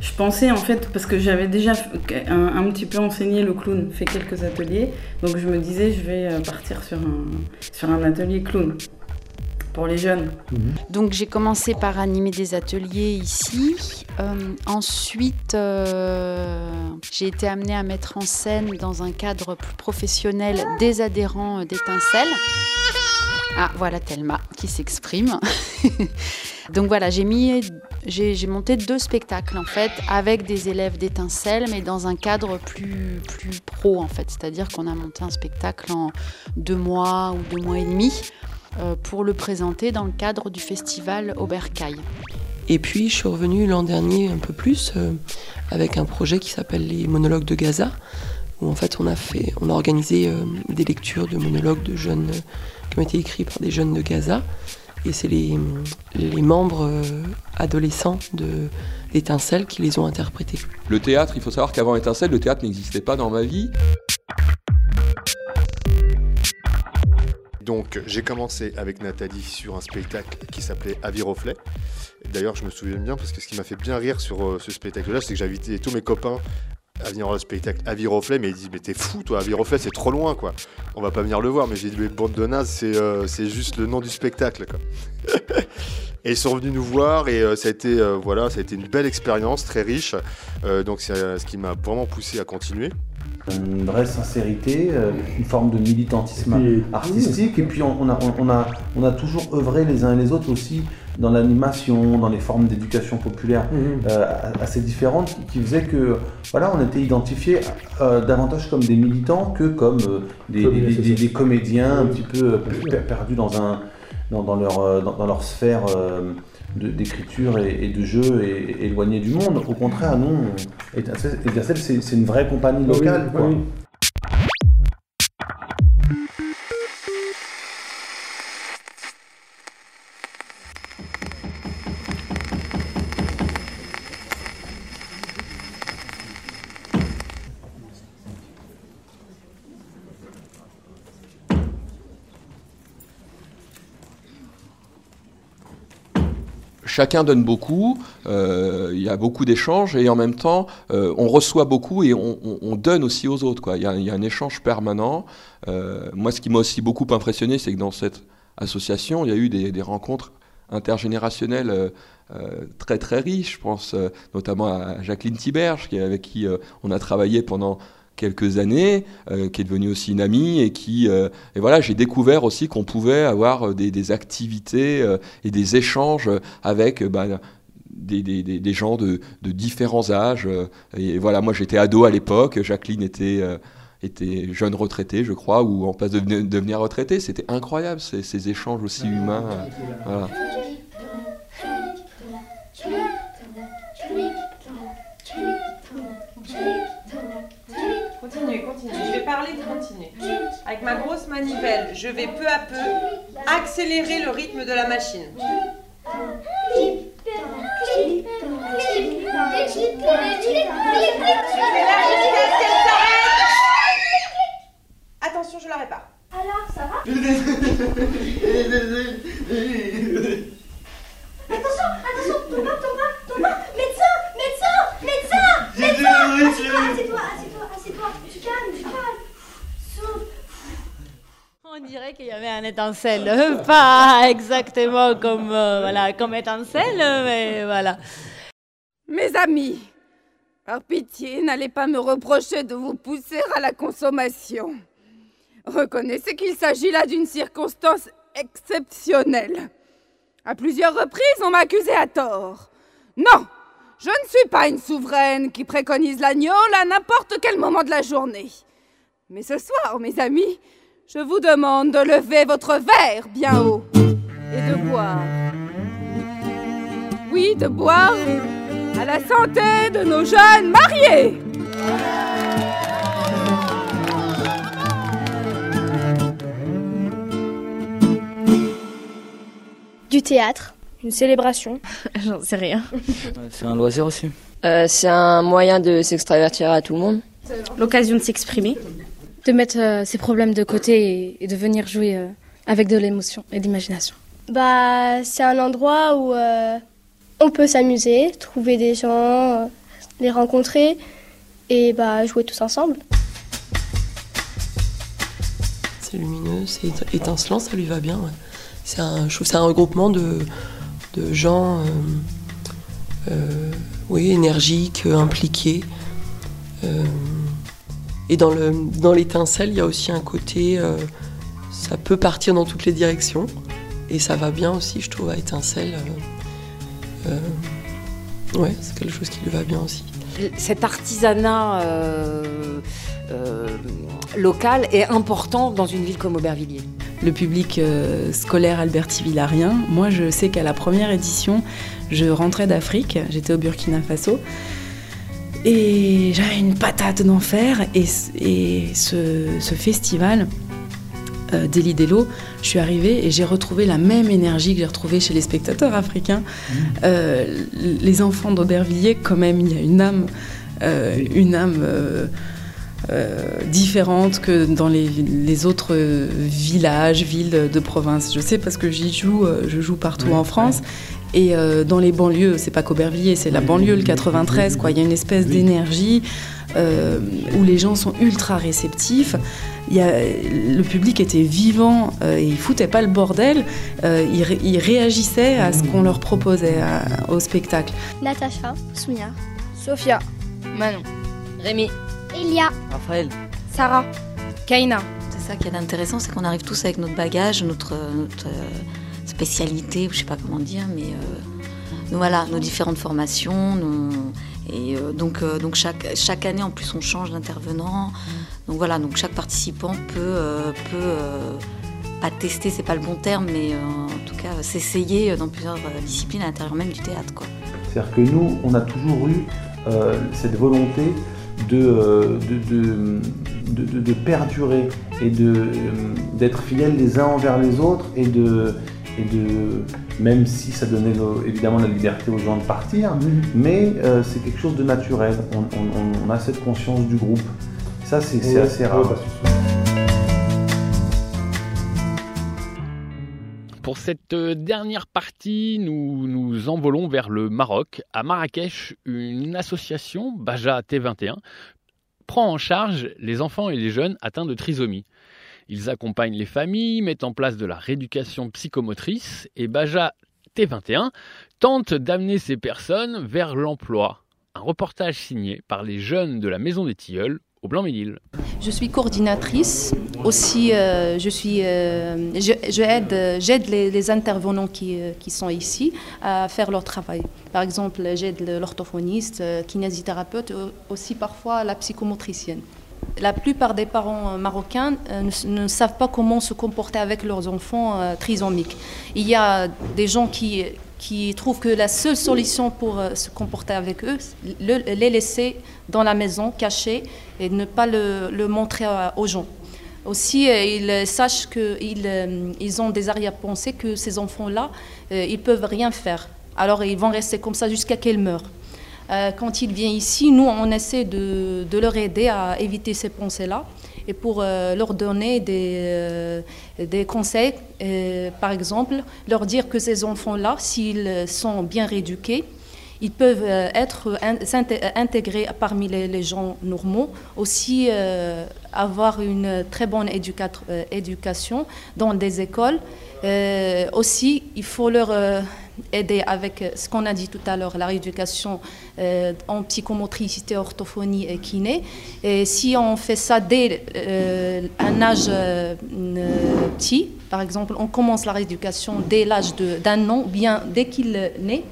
je pensais en fait parce que j'avais déjà un, un petit peu enseigné le clown, fait quelques ateliers, donc je me disais je vais euh, partir sur un, sur un atelier clown pour les jeunes. Donc j'ai commencé par animer des ateliers ici. Euh, ensuite, euh, j'ai été amenée à mettre en scène dans un cadre plus professionnel des adhérents d'étincelles. Ah, voilà Thelma qui s'exprime. Donc voilà, j'ai mis, j'ai monté deux spectacles en fait avec des élèves d'étincelles, mais dans un cadre plus plus pro en fait. C'est-à-dire qu'on a monté un spectacle en deux mois ou deux mois et demi euh, pour le présenter dans le cadre du festival Obercaille. Et puis je suis revenue l'an dernier un peu plus euh, avec un projet qui s'appelle les monologues de Gaza, où en fait on a fait, on a organisé euh, des lectures de monologues de jeunes qui ont été écrits par des jeunes de Gaza. Et c'est les, les membres euh, adolescents de d'Étincelle qui les ont interprétés. Le théâtre, il faut savoir qu'avant Étincelle, le théâtre n'existait pas dans ma vie. Donc j'ai commencé avec Nathalie sur un spectacle qui s'appelait Aviroflet. D'ailleurs je me souviens bien parce que ce qui m'a fait bien rire sur euh, ce spectacle-là, c'est que j'ai invité tous mes copains à venir voir le spectacle Aviroflet, mais ils disent mais t'es fou toi, Aviroflet c'est trop loin quoi. On va pas venir le voir, mais j'ai dit mais bande de nazes, c'est euh, c'est juste le nom du spectacle quoi. Et ils sont venus nous voir et euh, ça a été euh, voilà, ça a été une belle expérience, très riche. Euh, donc c'est euh, ce qui m'a vraiment poussé à continuer. une vraie sincérité, euh, une forme de militantisme Et- artistique. Et puis on, on a, on, a, on a toujours œuvré les uns et les autres aussi dans l'animation, dans les formes d'éducation populaire Mhm. euh, assez différentes, qui, faisaient que voilà, on était identifiés euh, davantage comme des militants que comme euh, des, Comme des- une des- association. des comédiens un petit peu perdus dans, un, dans, dans leur, dans, dans leur sphère d'écriture et, et de jeu et, éloignés du monde. Au contraire, nous, on- Étincelle, c'est une vraie compagnie oui, locale. quoi. oui. Chacun donne beaucoup, euh, il y a beaucoup d'échanges et en même temps euh, on reçoit beaucoup et on, on- on donne aussi aux autres. quoi. Il y, a, un échange permanent. Euh, moi ce qui m'a aussi beaucoup impressionné c'est que dans cette association il y a eu des, rencontres intergénérationnelles très très riches. Je pense notamment à Jacqueline Tiberge avec qui on a travaillé pendant quelques années, euh, qui est devenue aussi une amie et qui euh, et voilà j'ai découvert aussi qu'on pouvait avoir euh, des, activités et des échanges avec bah, des, des- des- gens de, de différents âges et voilà moi j'étais ado à l'époque Jacqueline était était jeune retraitée je crois ou en passe de devenir- retraitée c'était incroyable ces, ces échanges aussi humains. Continuez, continuez. Je vais parler de continuer. Avec ma grosse manivelle, je vais peu à peu accélérer le rythme de la machine. Attention, je la répare. Alors, ça va Attention, attention, ton bras, ton bras, ton bras Médecin, médecin, médecin, médecin Assieds-toi, assieds-toi, assieds-toi, tu calmes, tu calmes Souffle Qu'il y avait un étincelle, pas exactement comme euh, voilà étincelle, mais voilà. Mes amis, par pitié, n'allez pas me reprocher de vous pousser à la consommation. Reconnaissez qu'il s'agit là d'une circonstance exceptionnelle. À plusieurs reprises, on m'a accusé à tort. Non, je ne suis pas une souveraine qui préconise l'agneau à n'importe quel moment de la journée. Mais ce soir, mes amis, je vous demande de lever votre verre bien haut et de boire. Oui, de boire à la santé de nos jeunes mariés. Du théâtre, une célébration. J'en sais rien. C'est un loisir aussi. Euh, c'est un moyen de s'extravertir à tout le monde. L'occasion de s'exprimer, de mettre euh, ses problèmes de côté et, et de venir jouer euh, avec de l'émotion et de l'imagination. Bah, c'est un endroit où euh, on peut s'amuser, trouver des gens, euh, les rencontrer et bah, jouer tous ensemble. C'est lumineux, c'est étincelant, ça lui va bien. ouais. C'est un, je trouve que c'est un regroupement de, de gens euh, euh, oui, énergiques, euh, impliqués. Euh, et dans, le, dans l'étincelle, il y a aussi un côté, euh, ça peut partir dans toutes les directions. Et ça va bien aussi, je trouve, à étincelle. euh, euh, ouais, c'est quelque chose qui lui va bien aussi. Cet artisanat euh, euh, local est important dans une ville comme Aubervilliers. Le public euh, scolaire alberti-villarien, moi je sais qu'à la première édition, je rentrais d'Afrique, j'étais au Burkina Faso, et j'avais une patate d'enfer, et, et ce, ce festival, euh, Deli Delo, je suis arrivée et j'ai retrouvé la même énergie que j'ai retrouvée chez les spectateurs africains. Euh, les enfants d'Aubervilliers, quand même, il y a une âme, euh, une âme euh, différente que dans les, les autres villages, villes de province. Je sais parce que j'y joue, je joue partout en France. Et euh, dans les banlieues, c'est pas qu'Aubervilliers, c'est la banlieue, le 93, quoi. Il y a une espèce d'énergie euh, où les gens sont ultra réceptifs. Il y a, le public était vivant, euh, et il foutait pas le bordel, euh, il, ré- il réagissait à ce qu'on leur proposait à- au spectacle. Natacha, Sonia, Sophia, Manon, Rémi, Elia. Raphaël. Sarah. Kaina. C'est ça qui est intéressant, c'est qu'on arrive tous avec notre bagage, notre, notre euh, spécialité, je sais pas comment dire, mais euh, voilà, nos différentes formations. et euh, donc, euh, donc chaque, chaque année, en plus, on change d'intervenant. Donc voilà, donc chaque participant peut, peut pas tester, c'est pas le bon terme, mais en tout cas s'essayer dans plusieurs disciplines à l'intérieur même du théâtre. C'est-à-dire que nous, on a toujours eu cette volonté de, de, de, de- perdurer et d'être fidèles les uns envers les autres et de, et de même si ça donnait le- évidemment la liberté aux gens de partir, mais euh, c'est quelque chose de naturel. On, on- on a cette conscience du groupe. Ça, c'est, assez rare. que Pour cette euh, dernière partie, nous nous envolons vers le Maroc. À Marrakech, une association, Baja T21, prend en charge les enfants et les jeunes atteints de trisomie. Ils accompagnent les familles, mettent en place de la rééducation psychomotrice et Baja T21 tente d'amener ces personnes vers l'emploi. Un reportage signé par les jeunes de la Maison des Tilleuls au Blanc-Ménil. Je suis coordinatrice. Aussi, euh, je suis, euh, je, aide, j'aide les, les intervenants qui, euh, qui sont ici à faire leur travail. Par exemple, j'aide l'orthophoniste, kinésithérapeute, aussi parfois la psychomotricienne. La plupart des parents euh, marocains euh, ne, savent pas comment se comporter avec leurs enfants euh, trisomiques. Il y a des gens qui, qui trouvent que la seule solution pour se comporter avec eux, le- les laisser dans la maison, cachés, et ne pas le, le montrer aux gens. Aussi, ils sachent qu'ils ils ont des arrière-pensées que ces enfants-là, ils peuvent rien faire. Alors, ils vont rester comme ça jusqu'à qu'ils meurent. Euh, quand ils viennent ici, nous, on essaie de, leur aider à éviter ces pensées-là et pour euh, leur donner des, euh, conseils. Par exemple, leur dire que ces enfants-là, s'ils sont bien rééduqués, ils peuvent être intégrés parmi les, gens normaux, aussi avoir une très bonne éducat- éducation dans des écoles. Aussi, il faut leur aider avec euh, ce qu'on a dit tout à l'heure, la rééducation euh, en psychomotricité, orthophonie et kiné. Et si on fait ça dès euh, un âge euh, petit, par exemple, on commence la rééducation dès l'âge d'un an, ou bien dès qu'il naît,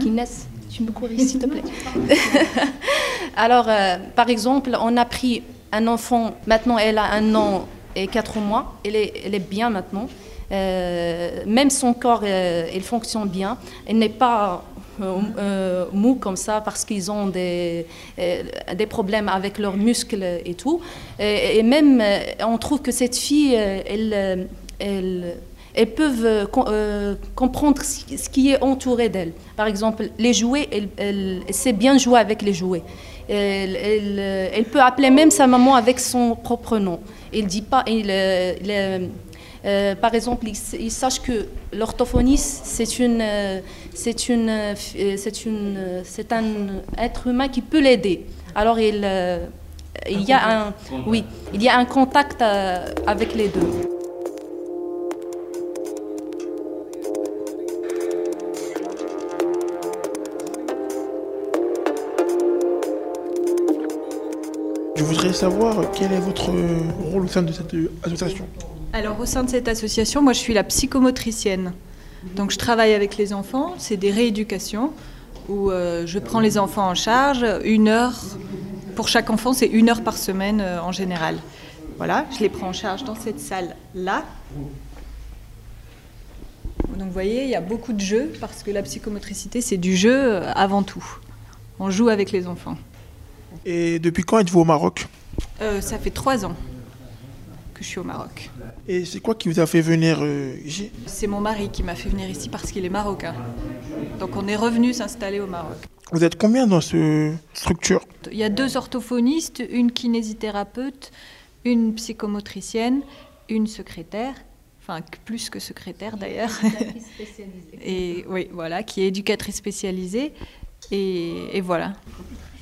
qu'il naisse. Tu me corriges, s'il te plaît. Alors, par exemple, on a pris un enfant, maintenant elle a un an et quatre mois, elle est, elle est bien maintenant. Euh, même son corps, euh, il fonctionne bien. Elle n'est pas euh, euh, mou comme ça parce qu'ils ont des, des problèmes avec leurs muscles et tout. Et, même, on trouve que cette fille, elle, elle, elles peuvent com- comprendre ce qui est entouré d'elle. Par exemple, les jouets, elle, elle- elle sait bien jouer avec les jouets. Elle, peut appeler même sa maman avec son propre nom. Elle dit pas. Euh, par exemple, ils, ils sachent que l'orthophoniste, c'est une, euh, c'est une, euh, c'est une, c'est un être humain qui peut l'aider. Alors il, il y a un, oui, il y a un contact avec les deux. Je voudrais savoir quel est votre rôle au sein de cette association. Alors au sein de cette association, moi je suis la psychomotricienne. Donc je travaille avec les enfants, c'est des rééducations où euh, je prends les enfants en charge, une heure, pour chaque enfant c'est une heure par semaine euh, en général. Voilà, je les prends en charge dans cette salle-là. Donc vous voyez, il y a beaucoup de jeux parce que la psychomotricité c'est du jeu euh, avant tout. On joue avec les enfants. Et depuis quand êtes-vous au Maroc? Euh, ça fait trois ans que je suis au Maroc. Et c'est quoi qui vous a fait venir euh, ici? C'est mon mari qui m'a fait venir ici parce qu'il est marocain. Donc on est revenu s'installer au Maroc. Vous êtes combien dans cette structure? Il y a deux orthophonistes, une kinésithérapeute, une psychomotricienne, une secrétaire, enfin plus que secrétaire d'ailleurs. Et oui, voilà, qui est éducatrice spécialisée. Et, et voilà.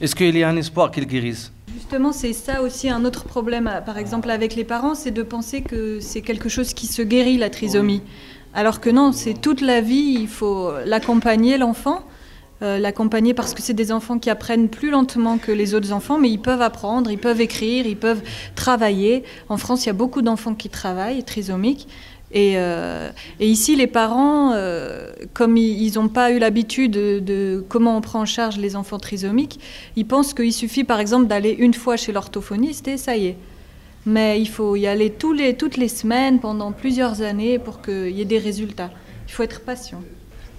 Est-ce qu'il y a un espoir qu'il guérisse? Justement, c'est ça aussi un autre problème, euh, par exemple avec les parents, c'est de penser que c'est quelque chose qui se guérit, la trisomie. Alors que non, c'est toute la vie, il faut l'accompagner, l'enfant, euh, l'accompagner parce que c'est des enfants qui apprennent plus lentement que les autres enfants, mais ils peuvent apprendre, ils peuvent écrire, ils peuvent travailler. En France, il y a beaucoup d'enfants qui travaillent, trisomiques. Et, euh, et, ici, les parents, euh, comme ils n'ont pas eu l'habitude de, de, comment on prend en charge les enfants trisomiques, ils pensent qu'il suffit par exemple d'aller une fois chez l'orthophoniste et ça y est. Mais il faut y aller tous les, toutes les semaines pendant plusieurs années pour qu'il y ait des résultats. Il faut être patient.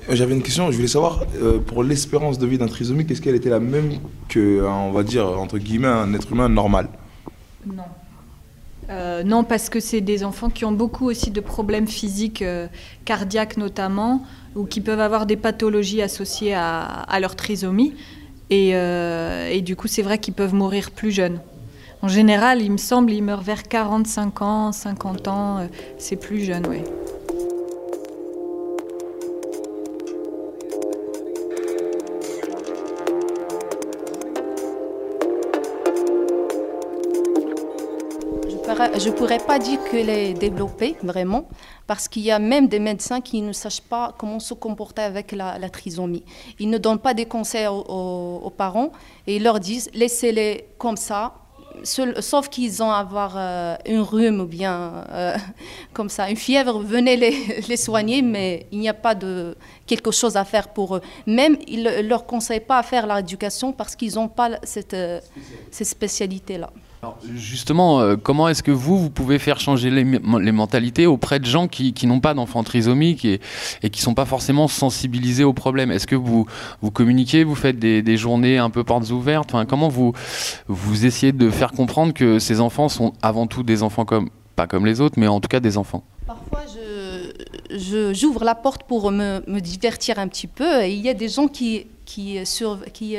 J'avais une question, je voulais savoir, euh, pour l'espérance de vie d'un trisomique, est-ce qu'elle était la même que, on va dire, entre guillemets, un être humain normal? Non. Euh, non, parce que c'est des enfants qui ont beaucoup aussi de problèmes physiques, euh, cardiaques notamment, ou qui peuvent avoir des pathologies associées à, leur trisomie. Et, euh, et du coup, c'est vrai qu'ils peuvent mourir plus jeunes. En général, il me semble, ils meurent vers 45 ans, 50 ans, c'est plus jeune, oui. Je ne pourrais pas dire qu'elle est développée vraiment, parce qu'il y a même des médecins qui ne sachent pas comment se comporter avec la, la trisomie. Ils ne donnent pas des conseils aux, parents et ils leur disent laissez-les comme ça, sauf qu'ils ont avoir euh, une rhume ou bien euh, comme ça, une fièvre, venez les, soigner, mais il n'y a pas de quelque chose à faire pour eux. Même, ils ne leur conseillent pas à faire l'éducation parce qu'ils n'ont pas cette, euh, spécialité-là. Alors justement, euh, comment est-ce que vous, vous pouvez faire changer les, mentalités auprès de gens qui, n'ont pas d'enfants trisomiques et, qui ne sont pas forcément sensibilisés au problème Est-ce que vous, communiquez, vous faites des, journées un peu portes ouvertes? Comment vous, vous essayez de faire comprendre que ces enfants sont avant tout des enfants comme, pas comme les autres, mais en tout cas des enfants? Parfois, j'ouvre la porte pour me, divertir un petit peu et il y a des gens qui, qui,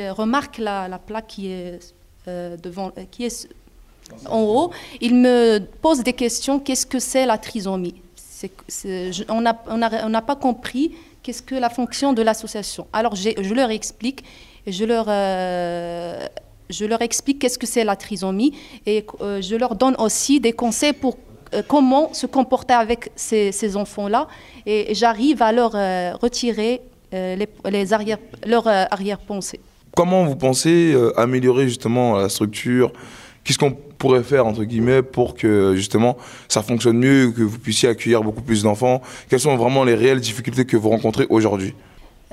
remarquent la, la plaque qui est, euh, devant, qui est en haut, il me pose des questions. Qu'est-ce que c'est la trisomie? On n'a pas compris qu'est-ce que la fonction de l'association. Alors je leur explique, je leur, euh, je leur explique qu'est-ce que c'est la trisomie et euh, je leur donne aussi des conseils pour euh, comment se comporter avec ces, enfants-là et, j'arrive à leur retirer les, leur arrière-pensée. Comment vous pensez améliorer justement la structure? Pourrait faire, entre guillemets, pour que justement ça fonctionne mieux, que vous puissiez accueillir beaucoup plus d'enfants Quelles sont vraiment les réelles difficultés que vous rencontrez aujourd'hui?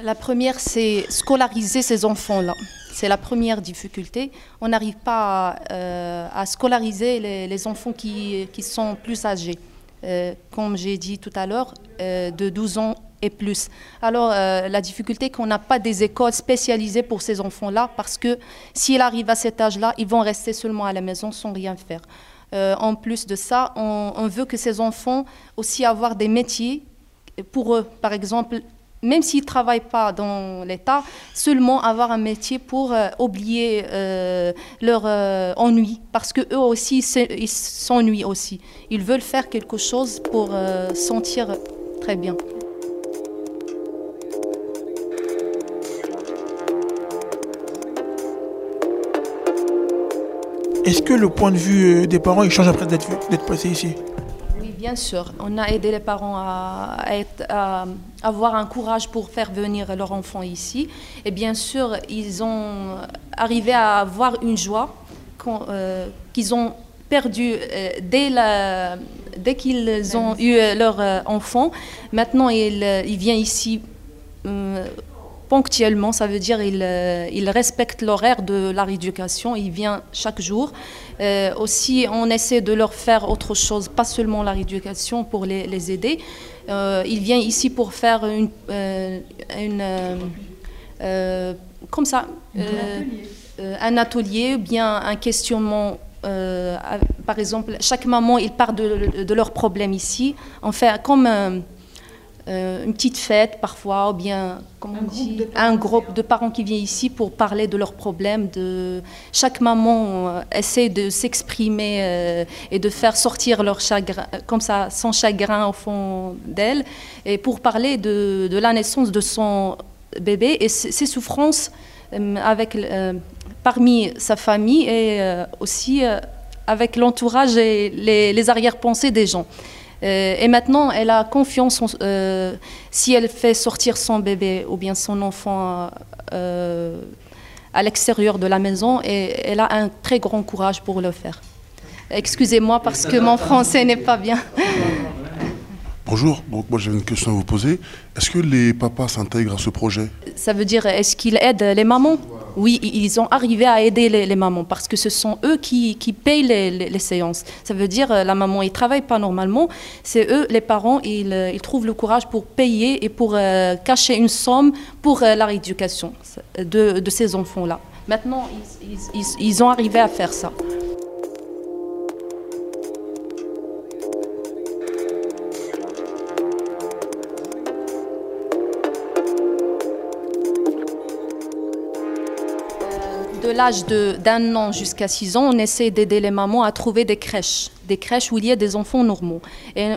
La première, c'est scolariser ces enfants-là. C'est la première difficulté. On n'arrive pas à, euh, à scolariser les, les, enfants qui, qui, sont plus âgés. Euh, comme j'ai dit tout à l'heure, euh, de 12 ans et plus. Alors, euh, la difficulté qu'on n'a pas des écoles spécialisées pour ces enfants-là, parce que s'ils arrivent à cet âge-là, ils vont rester seulement à la maison sans rien faire. Euh, en plus de ça, on, veut que ces enfants aussi avoir des métiers pour eux. Par exemple, même s'ils ne travaillent pas dans l'État, seulement avoir un métier pour euh, oublier leur ennui. Parce qu'eux aussi, ils s'ennuient aussi. Ils veulent faire quelque chose pour sentir très bien. Est-ce que le point de vue des parents change après d'être passé ici? Oui, bien sûr. On a aidé les parents à, avoir un courage pour faire venir leur enfant ici. Et bien sûr, ils ont arrivé à avoir une joie euh, qu'ils ont perdu euh, dès, qu'ils ont eu leur euh, enfant. Maintenant, il, il vient ici euh, ponctuellement, ça veut dire il, euh, il respecte l'horaire de la rééducation, il vient chaque jour. Euh, aussi, on essaie de leur faire autre chose, pas seulement la rééducation pour les, les aider. Euh, il vient ici pour faire une, euh, une comme ça, un atelier, bien un questionnement. par exemple, chaque maman, il part de, de leurs problèmes ici. On fait comme euh, une petite fête parfois, ou bien comment un, on dit, groupe un groupe de parents qui vient ici pour parler de leurs problèmes. De... Chaque maman euh, essaie de s'exprimer euh, et de faire sortir leur chagrin, comme ça, son chagrin au fond d'elle, et pour parler de, de, la naissance de son bébé et ses souffrances euh, avec, parmi sa famille et aussi avec l'entourage et les, les arrière-pensées des gens. Euh, et maintenant, elle a confiance euh, si elle fait sortir son bébé ou bien son enfant euh, à l'extérieur de la maison, et elle a un très grand courage pour le faire. Excusez-moi parce que mon français n'est pas bien. Bonjour, donc moi j'avais une question à vous poser. Est-ce que les papas s'intègrent à ce projet? Ça veut dire, est-ce qu'ils aident les mamans? Oui, ils ont arrivé à aider les, les mamans parce que ce sont eux qui, qui payent les, les- les séances. Ça veut dire, euh, la maman, ils travaillent pas normalement. C'est eux, les parents, ils, euh, ils trouvent le courage pour payer et pour euh, cacher une somme pour euh, la rééducation de, de ces enfants-là. Maintenant, ils- ils- ils ont arrivé à faire ça. De l'âge d'un an jusqu'à 6 ans, on essaie d'aider les mamans à trouver des crèches, des crèches où il y a des enfants normaux. Et,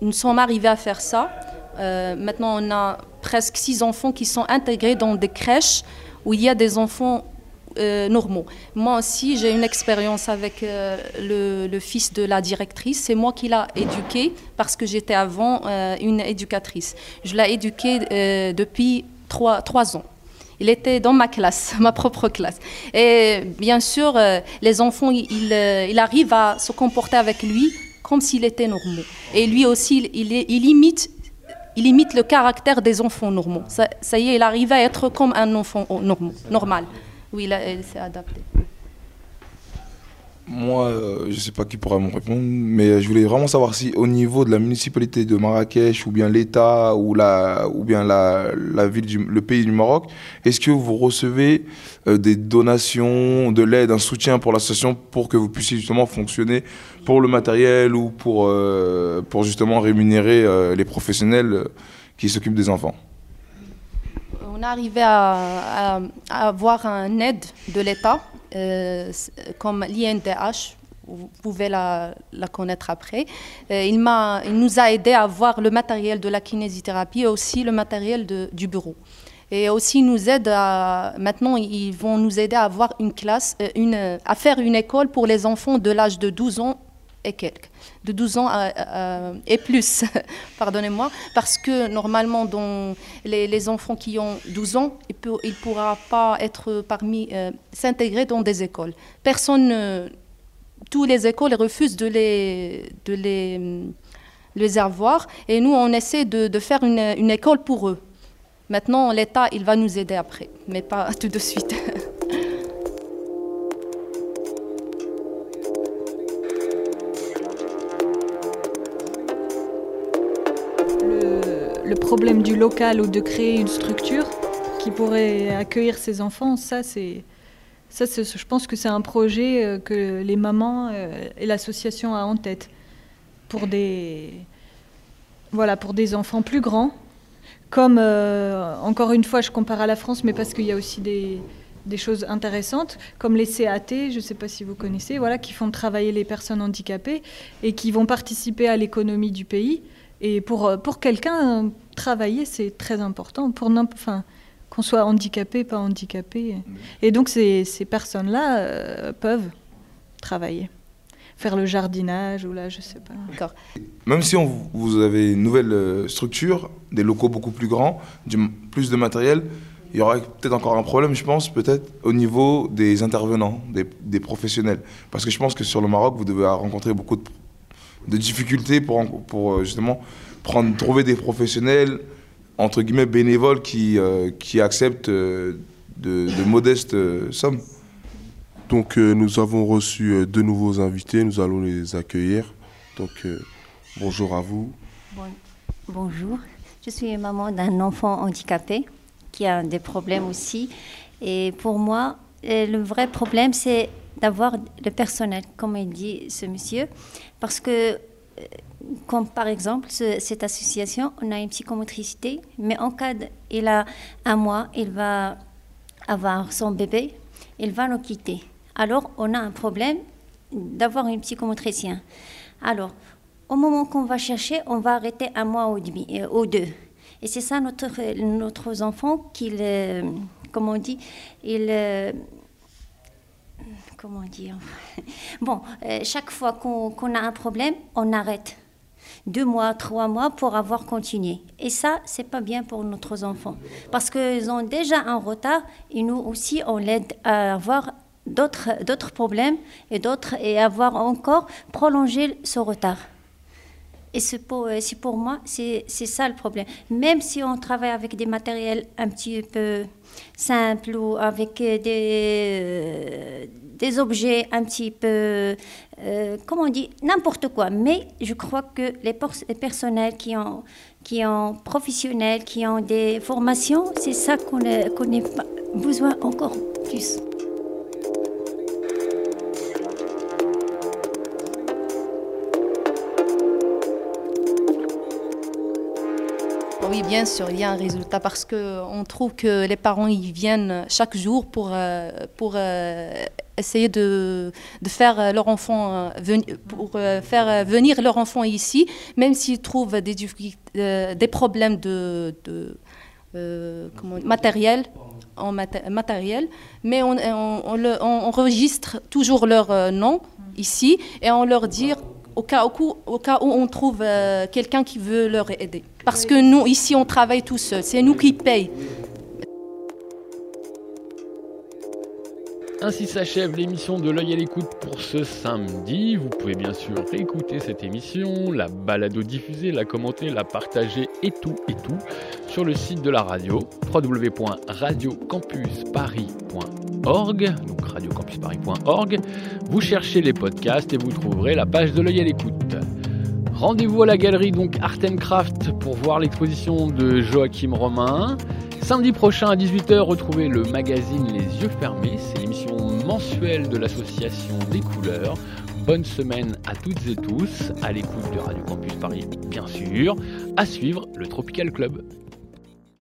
nous- sommes arrivés à faire ça. Euh, maintenant, on a presque 6 enfants qui sont intégrés dans des crèches où il y a des enfants euh, normaux. Moi aussi, j'ai une expérience avec euh, le, fils de la directrice. C'est moi qui l'ai éduqué parce que j'étais avant une éducatrice. Je l'ai éduqué depuis 3, trois ans. Il était dans ma classe, ma propre classe. Et bien sûr, euh, les enfants, il, il, euh, il arrive à se comporter avec lui comme s'il était normal. Et lui aussi, il, il, imite, il imite le caractère des enfants normaux. Ça, y est, il arrive à être comme un enfant normal. normal. Oui, il s'est adapté. Moi, euh, je ne sais pas qui pourra me répondre, mais euh, je voulais vraiment savoir si au niveau de la municipalité de Marrakech ou bien l'État ou, la, ou bien la, ville du, le pays du Maroc, est-ce que vous recevez euh, des donations, de l'aide, un soutien pour l'association pour que vous puissiez justement fonctionner pour le matériel ou pour, pour justement rémunérer les professionnels qui s'occupent des enfants? On est arrivé à, à- avoir un aide de l'État, comme l'INDH. Vous pouvez la, connaître après. Euh, il, il nous a aidé à avoir le matériel de la kinésithérapie et aussi le matériel du bureau. Et aussi, ils nous aide à, maintenant, ils vont nous aider à avoir une classe, euh, une, à faire une école pour les enfants de l'âge de 12 ans et quelques, de 12 ans à- à- et plus, pardonnez-moi, parce que normalement, les, enfants qui ont 12 ans, ils ne pourra pas être parmi, euh, s'intégrer dans des écoles. Personne, ne- tous les écoles refusent de les, de les, les avoir, et nous, on essaie de, de faire une, une école pour eux. Maintenant, l'État, il va nous aider après, mais pas tout de suite. Le, problème du local ou de créer une structure qui pourrait accueillir ces enfants, ça je pense que c'est un projet euh, que les mamans euh, et l'association a en tête pour des voilà pour des enfants plus grands. Comme euh, encore une fois, je compare à la France, mais parce qu'il y a aussi des, des choses intéressantes, comme les CAT, je ne sais pas si vous connaissez, voilà, qui font travailler les personnes handicapées et qui vont participer à l'économie du pays. Et pour, euh, pour quelqu'un, travailler, c'est très important, pour enfin, qu'on soit handicapé, pas handicapé. Et donc, ces, ces personnes-là euh, peuvent travailler, faire le jardinage ou là, je sais pas. D'accord. Même si on, vous avez une nouvelle euh, structure, des locaux beaucoup plus grands, du, plus de matériel, il y aura peut-être encore un problème, je pense, peut-être au niveau des intervenants, des, des professionnels. Parce que je pense que sur le Maroc, vous devez rencontrer beaucoup de, de difficultés pour, euh, justement prendre, trouver des professionnels, entre guillemets, bénévoles qui, euh, qui acceptent euh, de, de modestes euh, sommes. Donc euh, nous avons reçu deux nouveaux invités, nous allons les accueillir. Donc euh, bonjour à vous. Bon- bonjour, je suis maman d'un enfant handicapé qui a des problèmes aussi. Et pour moi, le vrai problème, c'est d'avoir le personnel, comme il dit ce monsieur. Parce que, euh, comme par exemple, ce- cette association, on a une psychomotricité, mais en cas de- il a un mois, il va avoir son bébé, il va nous quitter. Alors, on a un problème d'avoir un psychomotricien. Alors, au moment qu'on va chercher, on va arrêter un mois ou, euh, deux. Et c'est ça notre, notre enfant qu'il, euh, on dit, il, euh, comment dire, bon, euh, chaque fois qu'on a un problème, on arrête. deux mois, trois mois pour avoir continué. Et ça, c'est pas bien pour nos enfants. Parce qu'ils ont déjà un retard et nous aussi, on l'aide à avoir d'autres, problèmes et d'autres, et avoir encore prolongé ce retard. Et c'est pour, euh, pour moi, c'est, c'est ça le problème. Même si on travaille avec des matériels un petit peu simples ou avec des, euh, des objets un petit peu, euh, comment on dit, n'importe quoi. Mais je crois que les, personnels qui ont, qui ont professionnels, qui ont des formations, c'est ça qu'on a, qu'on a besoin encore plus. Oui, bien sûr, il y a un résultat parce qu'on trouve que les parents ils viennent chaque jour pour, euh, pour euh, essayer de, de faire leur enfant euh, pour euh, faire euh, venir leur enfant ici, même s'ils trouvent des, euh, des problèmes de, de euh, matériel, en maté- matériel, mais on, on, le- on enregistre toujours leur euh, nom ici et on leur dit au cas, où on trouve euh, quelqu'un qui veut leur aider. Parce que nous, ici, on travaille tout seul. C'est nous qui payons. Ainsi s'achève l'émission de l'œil à l'écoute pour ce samedi. Vous pouvez bien sûr réécouter cette émission, la balado diffuser, la commenter, la partager et tout et tout sur le site de la radio www.radiocampusparis.org donc radiocampusparis.org. Vous cherchez les podcasts et vous trouverez la page de l'œil à l'écoute. Rendez-vous à la galerie donc Art and Craft pour voir l'exposition de Joachim Romain. Samedi prochain à 18h, retrouvez le magazine Les Yeux Fermés. C'est l'émission mensuelle de l'association des couleurs. Bonne semaine à toutes et tous, à l'écoute de Radio Campus Paris, bien sûr. À suivre le Tropical Club.